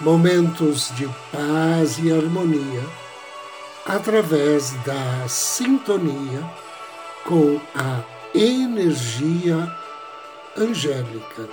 momentos de paz e harmonia através da sintonia com a energia angélica.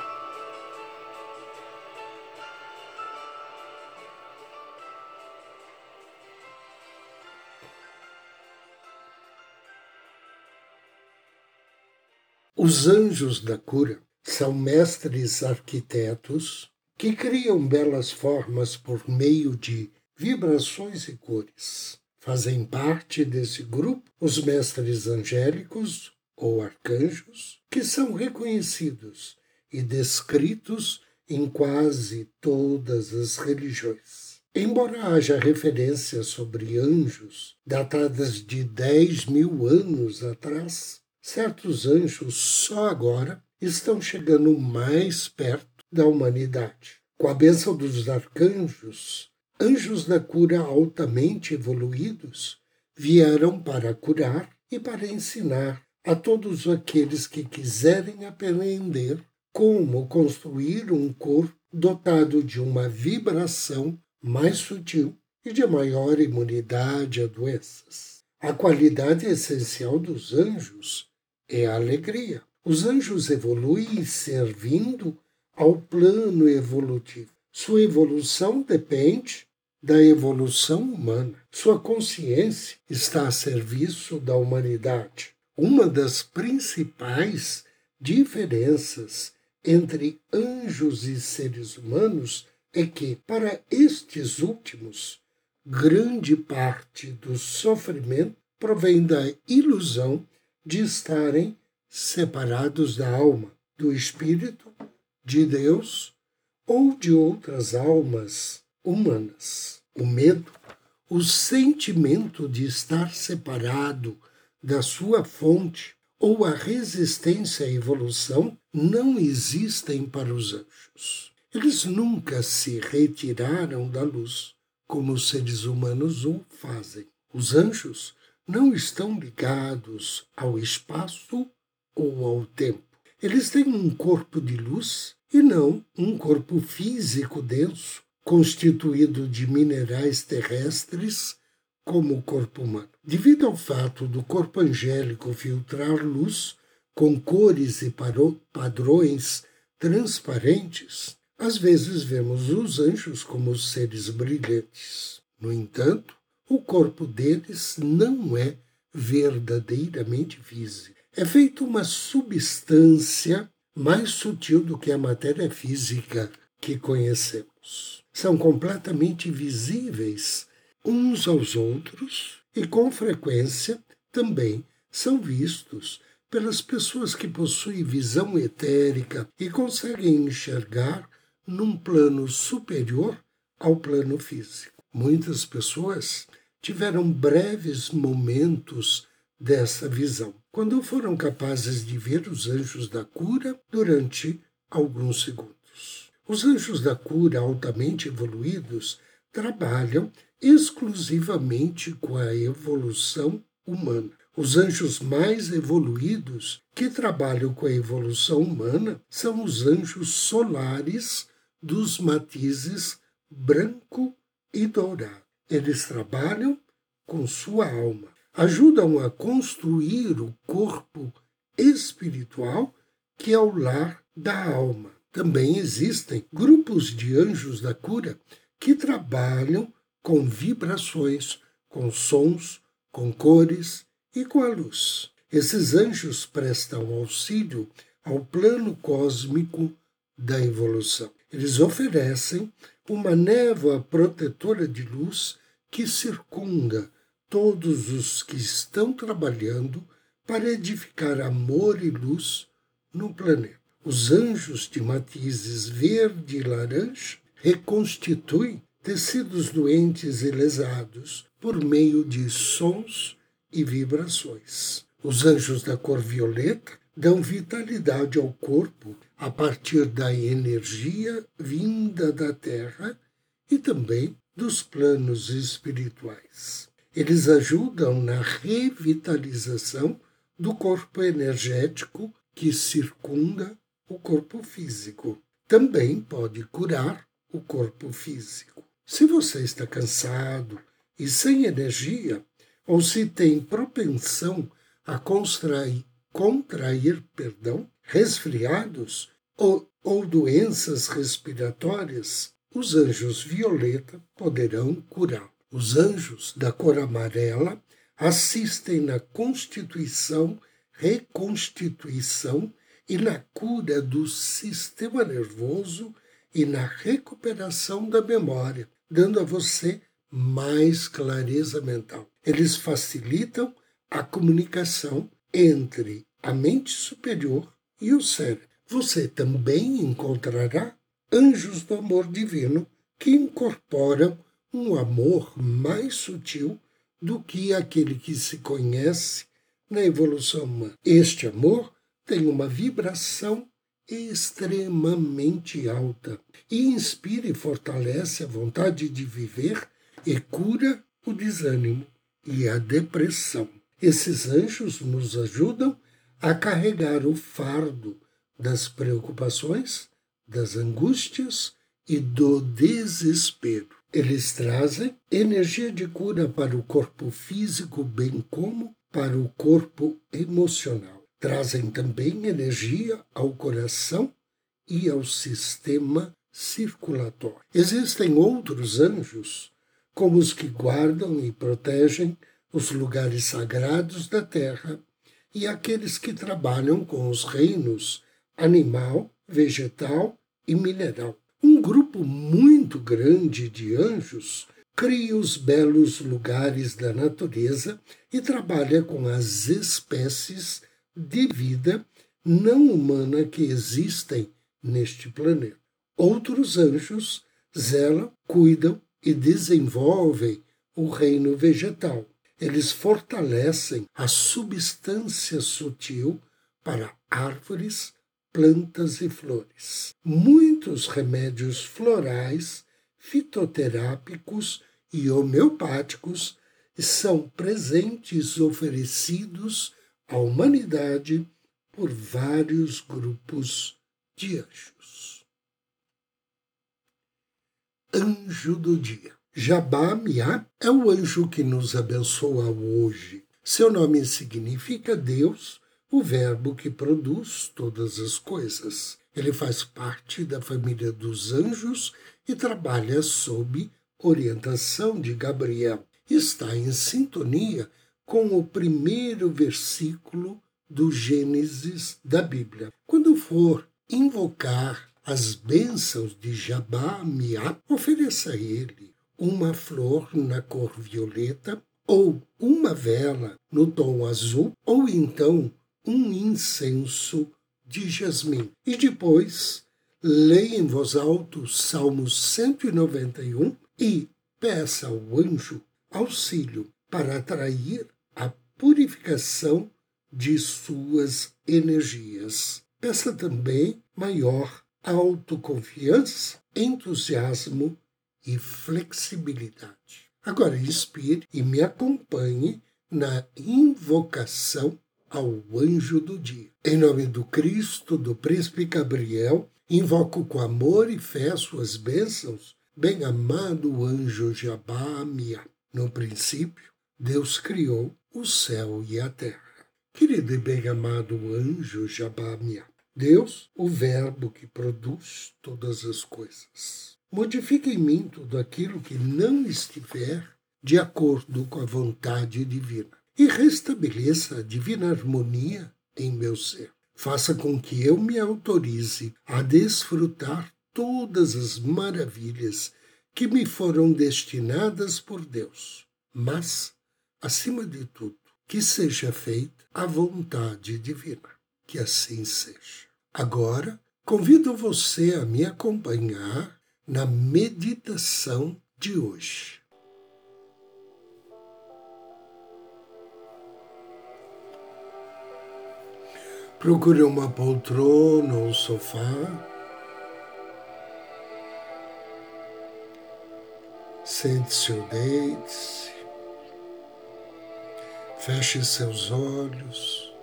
Os anjos da cura são mestres arquitetos que criam belas formas por meio de vibrações e cores. Fazem parte desse grupo os mestres angélicos ou arcanjos, que são reconhecidos e descritos em quase todas as religiões. Embora haja referências sobre anjos datadas de 10 mil anos atrás, certos anjos só agora estão chegando mais perto da humanidade. Com a bênção dos arcanjos, anjos da cura altamente evoluídos vieram para curar e para ensinar a todos aqueles que quiserem aprender como construir um corpo dotado de uma vibração mais sutil e de maior imunidade a doenças. A qualidade essencial dos anjos é a alegria. Os anjos evoluem servindo ao plano evolutivo. Sua evolução depende da evolução humana. Sua consciência está a serviço da humanidade. Uma das principais diferenças entre anjos e seres humanos é que, para estes últimos, grande parte do sofrimento provém da ilusão de estarem separados da alma, do espírito de Deus ou de outras almas humanas. O medo, o sentimento de estar separado da sua fonte ou a resistência à evolução não existem para os anjos. Eles nunca se retiraram da luz, como os seres humanos o fazem. Os anjos não estão ligados ao espaço ou ao tempo. Eles têm um corpo de luz e não um corpo físico denso, constituído de minerais terrestres, como o corpo humano. Devido ao fato do corpo angélico filtrar luz com cores e padrões transparentes, às vezes vemos os anjos como seres brilhantes. No entanto, o corpo deles não é verdadeiramente físico é feita uma substância mais sutil do que a matéria física que conhecemos. São completamente visíveis uns aos outros e, com frequência, também são vistos pelas pessoas que possuem visão etérica e conseguem enxergar num plano superior ao plano físico. Muitas pessoas tiveram breves momentos dessa visão, quando foram capazes de ver os anjos da cura durante alguns segundos. Os anjos da cura altamente evoluídos trabalham exclusivamente com a evolução humana. Os anjos mais evoluídos que trabalham com a evolução humana são os anjos solares dos matizes branco e dourado. Eles trabalham com sua alma ajudam a construir o corpo espiritual que é o lar da alma. Também existem grupos de anjos da cura que trabalham com vibrações, com sons, com cores e com a luz. Esses anjos prestam auxílio ao plano cósmico da evolução. Eles oferecem uma névoa protetora de luz que circunda todos os que estão trabalhando para edificar amor e luz no planeta. Os anjos de matizes verde e laranja reconstituem tecidos doentes e lesados por meio de sons e vibrações. Os anjos da cor violeta dão vitalidade ao corpo a partir da energia vinda da Terra e também dos planos espirituais. Eles ajudam na revitalização do corpo energético que circunda o corpo físico. Também pode curar o corpo físico. Se você está cansado e sem energia, ou se tem propensão a contrair, contrair perdão, resfriados ou, ou doenças respiratórias, os anjos violeta poderão curar. Os anjos da cor amarela assistem na constituição, reconstituição e na cura do sistema nervoso e na recuperação da memória, dando a você mais clareza mental. Eles facilitam a comunicação entre a mente superior e o cérebro. Você também encontrará anjos do amor divino que incorporam um amor mais sutil do que aquele que se conhece na evolução humana. Este amor tem uma vibração extremamente alta e inspira e fortalece a vontade de viver e cura o desânimo e a depressão. Esses anjos nos ajudam a carregar o fardo das preocupações, das angústias e do desespero. Eles trazem energia de cura para o corpo físico, bem como para o corpo emocional trazem também energia ao coração e ao sistema circulatório. Existem outros anjos, como os que guardam e protegem os lugares sagrados da terra e aqueles que trabalham com os reinos animal, vegetal e mineral. Grupo muito grande de anjos cria os belos lugares da natureza e trabalha com as espécies de vida não humana que existem neste planeta. Outros anjos zelam, cuidam e desenvolvem o reino vegetal. Eles fortalecem a substância sutil para árvores, plantas e flores. Muitos remédios florais, fitoterápicos e homeopáticos são presentes oferecidos a humanidade por vários grupos de anjos. Anjo do Dia. Jabá Miá é o anjo que nos abençoa hoje. Seu nome significa Deus, o Verbo que produz todas as coisas. Ele faz parte da família dos anjos e trabalha sob orientação de Gabriel. Está em sintonia com o primeiro versículo do Gênesis da Bíblia. Quando for invocar as bênçãos de Jabá Miá, ofereça a ele uma flor na cor violeta, ou uma vela no tom azul, ou então um incenso de jasmim. E depois, leia em voz alta o Salmo 191 e peça ao anjo auxílio para atrair a purificação de suas energias. Peça também maior autoconfiança, entusiasmo e flexibilidade. Agora inspire e me acompanhe na invocação ao anjo do dia. Em nome do Cristo, do príncipe Gabriel, invoco com amor e fé suas bênçãos, bem-amado anjo Jabá-Mia. No princípio, Deus criou o céu e a terra. Querido e bem-amado anjo Jabamia, Deus, o Verbo que produz todas as coisas. Modifique em mim tudo aquilo que não estiver de acordo com a vontade divina e restabeleça a divina harmonia em meu ser. Faça com que eu me autorize a desfrutar todas as maravilhas que me foram destinadas por Deus, mas acima de tudo, que seja feita a vontade divina. Que assim seja. Agora, convido você a me acompanhar na meditação de hoje. Procure uma poltrona ou um sofá. Sente-se ou deite-se. Feche seus olhos.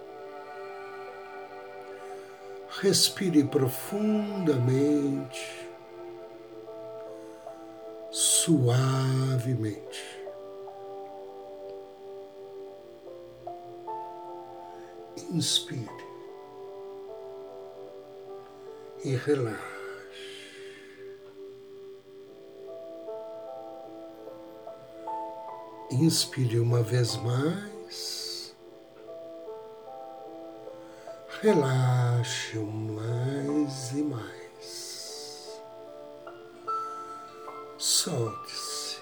Respire profundamente, suavemente. Inspire. E relaxe. Inspire uma vez mais. Relaxe mais e mais. Solte-se.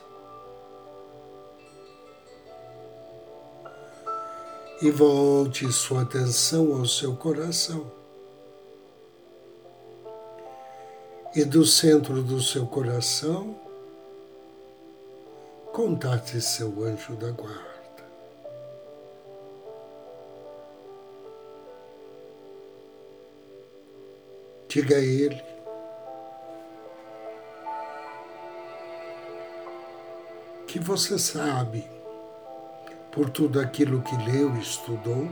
E volte sua atenção ao seu coração. E do centro do seu coração, contate seu anjo da guarda. Diga a ele que você sabe, por tudo aquilo que leu e estudou,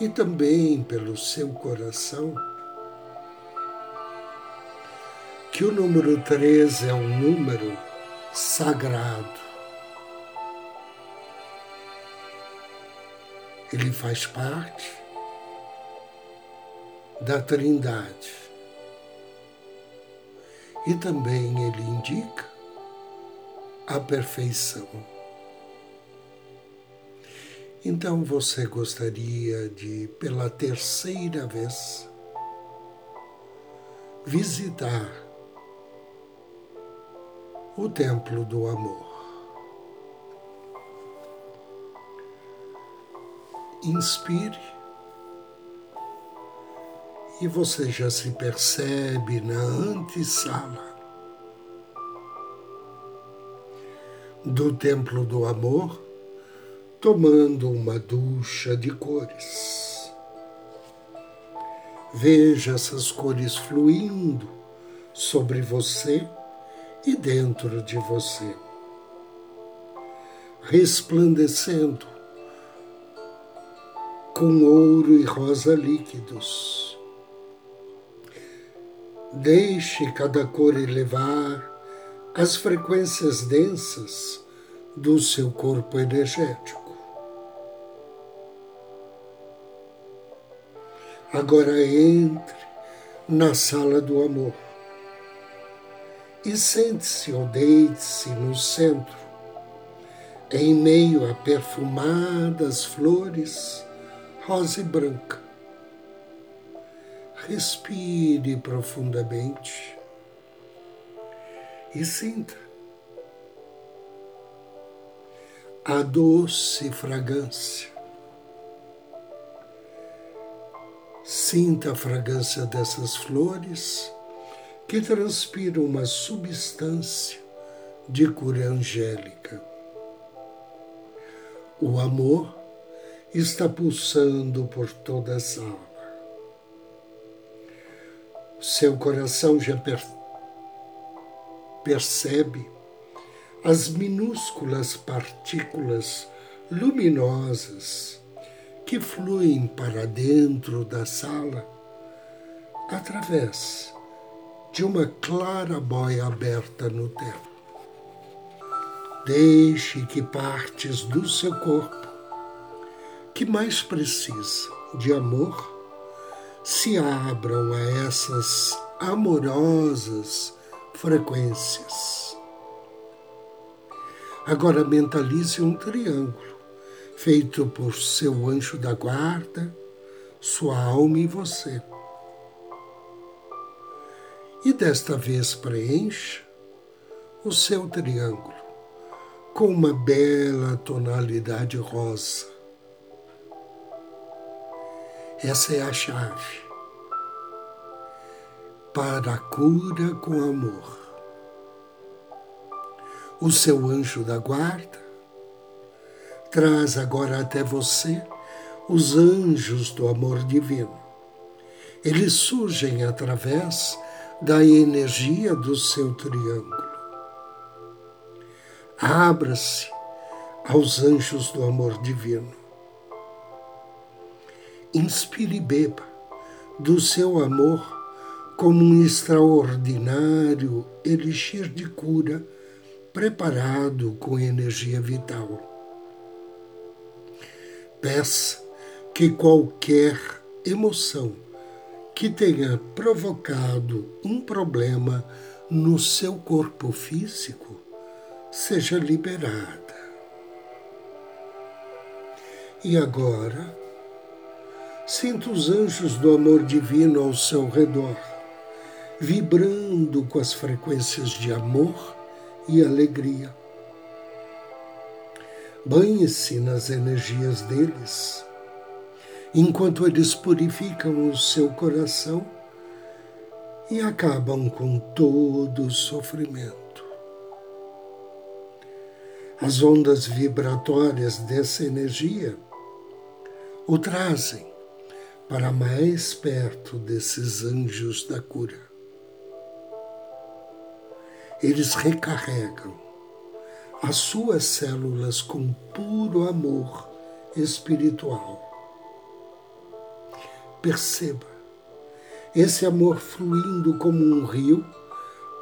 e também pelo seu coração, que o número 13 é um número sagrado. Ele faz parte da Trindade. E também ele indica a perfeição. Então você gostaria de, pela terceira vez, visitar o templo do amor. Inspire e você já se percebe na antessala do templo do amor, tomando uma ducha de cores. Veja essas cores fluindo sobre você e dentro de você, resplandecendo com ouro e rosa líquidos. Deixe cada cor elevar as frequências densas do seu corpo energético. Agora entre na sala do amor e sente-se ou deite-se no centro, em meio a perfumadas flores rosa e branca. Respire profundamente e sinta a doce fragrância. Sinta a fragrância dessas flores que transpira uma substância de cura angélica. O amor está pulsando por toda a sala. Seu coração já per percebe as minúsculas partículas luminosas que fluem para dentro da sala através de uma clarabóia aberta no teto. Deixe que partes do seu corpo, que mais precisa de amor, se abram a essas amorosas frequências. Agora mentalize um triângulo feito por seu anjo da guarda, sua alma e você e desta vez preencha o seu triângulo com uma bela tonalidade rosa. Essa é a chave para a cura com amor. o seu anjo da guarda. Traz agora até você os anjos do amor divino. Eles surgem através da energia do seu triângulo. Abra-se aos anjos do amor divino. Inspire e beba do seu amor como um extraordinário elixir de cura preparado com energia vital. Peça que qualquer emoção que tenha provocado um problema no seu corpo físico seja liberada. E agora, sinta os anjos do amor divino ao seu redor, vibrando com as frequências de amor e alegria. Banhe-se nas energias deles, enquanto eles purificam o seu coração e acabam com todo o sofrimento. As ondas vibratórias dessa energia o trazem para mais perto desses anjos da cura. Eles recarregam as suas células com puro amor espiritual. Perceba esse amor fluindo como um rio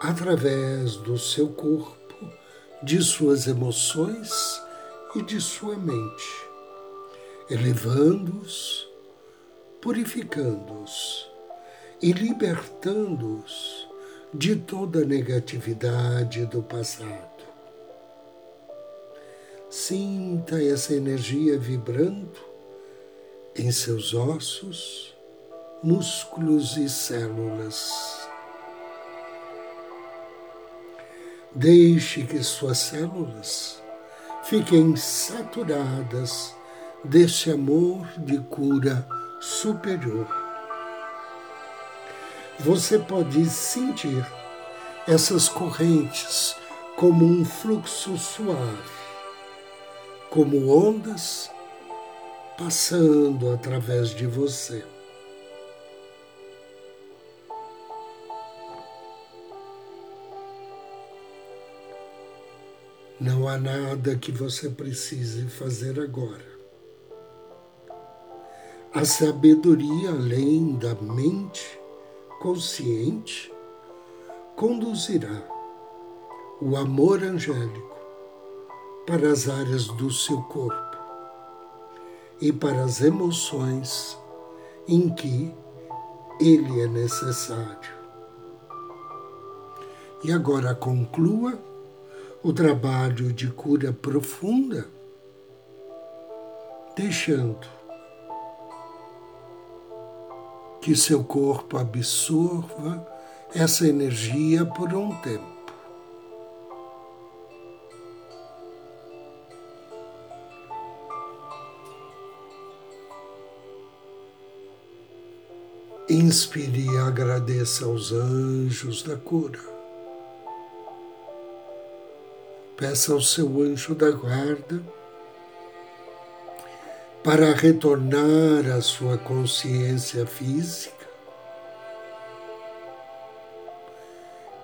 através do seu corpo de suas emoções e de sua mente, elevando-os, purificando-os e libertando-os de toda a negatividade do passado. Sinta essa energia vibrando em seus ossos, músculos e células. Deixe que suas células fiquem saturadas desse amor de cura superior. Você pode sentir essas correntes como um fluxo suave, como ondas passando através de você. Não há nada que você precise fazer agora. A sabedoria além da mente consciente conduzirá o amor angélico para as áreas do seu corpo e para as emoções em que ele é necessário. E agora conclua o trabalho de cura profunda, deixando que seu corpo absorva essa energia por um tempo. Inspire e agradeça aos anjos da cura. Peça ao seu anjo da guarda para retornar à sua consciência física.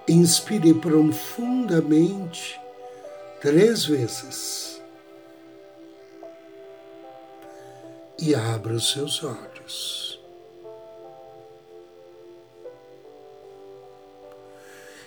Inspire profundamente três vezes e abra os seus olhos.